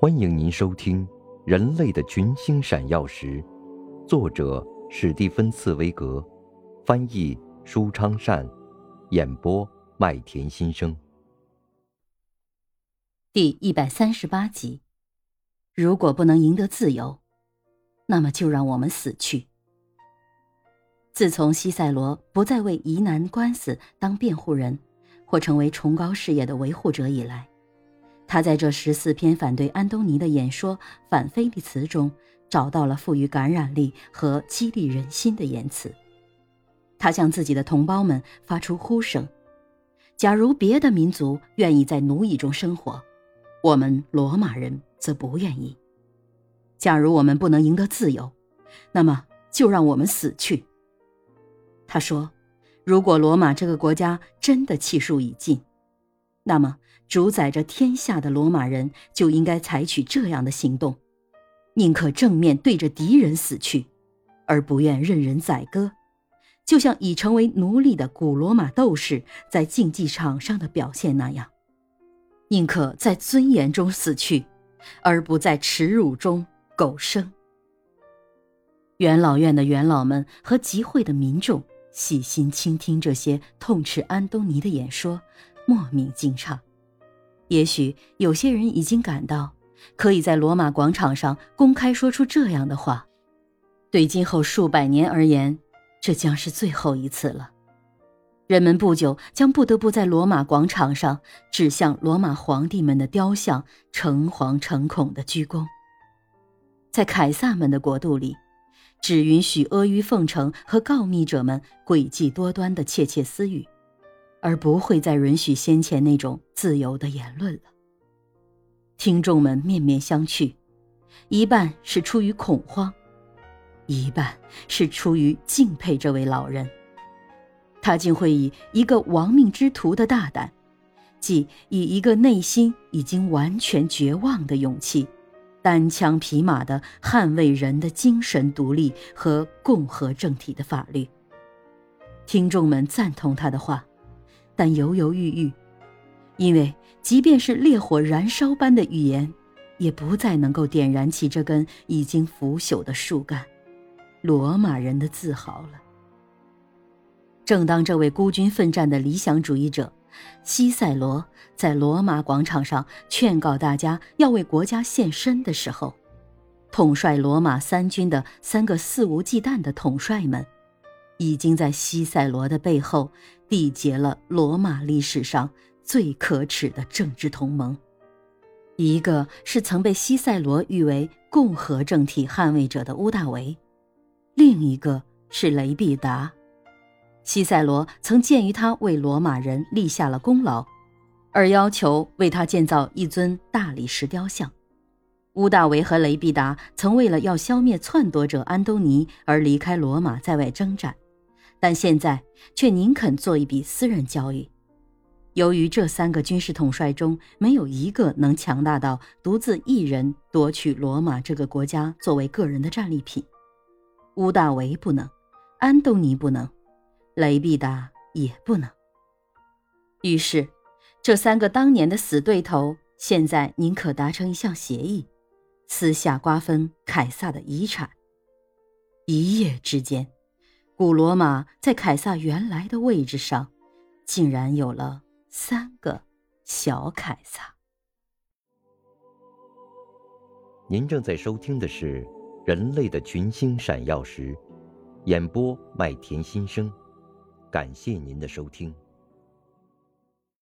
欢迎您收听《人类的群星闪耀时》，作者史蒂芬·茨威格，翻译舒昌善，演播麦田心声。第一百三十八集：如果不能赢得自由，那么就让我们死去。自从西塞罗不再为疑难官司当辩护人，或成为崇高事业的维护者以来，他在这十四篇反对安东尼的演说反菲利茨中，找到了富于感染力和激励人心的言辞。他向自己的同胞们发出呼声：假如别的民族愿意在奴役中生活，我们罗马人则不愿意。假如我们不能赢得自由，那么就让我们死去。他说：“如果罗马这个国家真的气数已尽，那么主宰着天下的罗马人就应该采取这样的行动：宁可正面对着敌人死去，而不愿任人宰割，就像已成为奴隶的古罗马斗士在竞技场上的表现那样。”宁可在尊严中死去，而不在耻辱中苟生。元老院的元老们和集会的民众细心倾听这些痛斥安东尼的演说，莫名惊诧。也许有些人已经感到，可以在罗马广场上公开说出这样的话，对今后数百年而言，这将是最后一次了。人们不久将不得不在罗马广场上指向罗马皇帝们的雕像，诚惶诚恐的鞠躬。在凯撒们的国度里，只允许阿谀奉承和告密者们诡计多端的窃窃私语，而不会再允许先前那种自由的言论了。听众们面面相觑，一半是出于恐慌，一半是出于敬佩这位老人。他竟会以一个亡命之徒的大胆，即以一个内心已经完全绝望的勇气，单枪匹马地捍卫人的精神独立和共和政体的法律。听众们赞同他的话，但犹犹豫豫，因为即便是烈火燃烧般的语言，也不再能够点燃起这根已经腐朽的树干——罗马人的自豪了。正当这位孤军奋战的理想主义者西塞罗在罗马广场上劝告大家要为国家献身的时候，统帅罗马三军的三个肆无忌惮的统帅们，已经在西塞罗的背后缔结了罗马历史上最可耻的政治同盟。一个是曾被西塞罗誉为共和政体捍卫者的乌大维，另一个是雷必达。西塞罗曾鉴于他为罗马人立下了功劳，而要求为他建造一尊大理石雕像。乌大维和雷必达曾为了要消灭篡夺者安东尼而离开罗马，在外征战，但现在却宁肯做一笔私人交易。由于这三个军事统帅中没有一个能强大到独自一人夺取罗马这个国家作为个人的战利品，乌大维不能，安东尼不能。雷必达也不能。于是，这三个当年的死对头，现在宁可达成一项协议，私下瓜分凯撒的遗产。一夜之间，古罗马在凯撒原来的位置上，竟然有了三个小凯撒。您正在收听的是《人类的群星闪耀时》，演播麦田心声。感谢您的收听。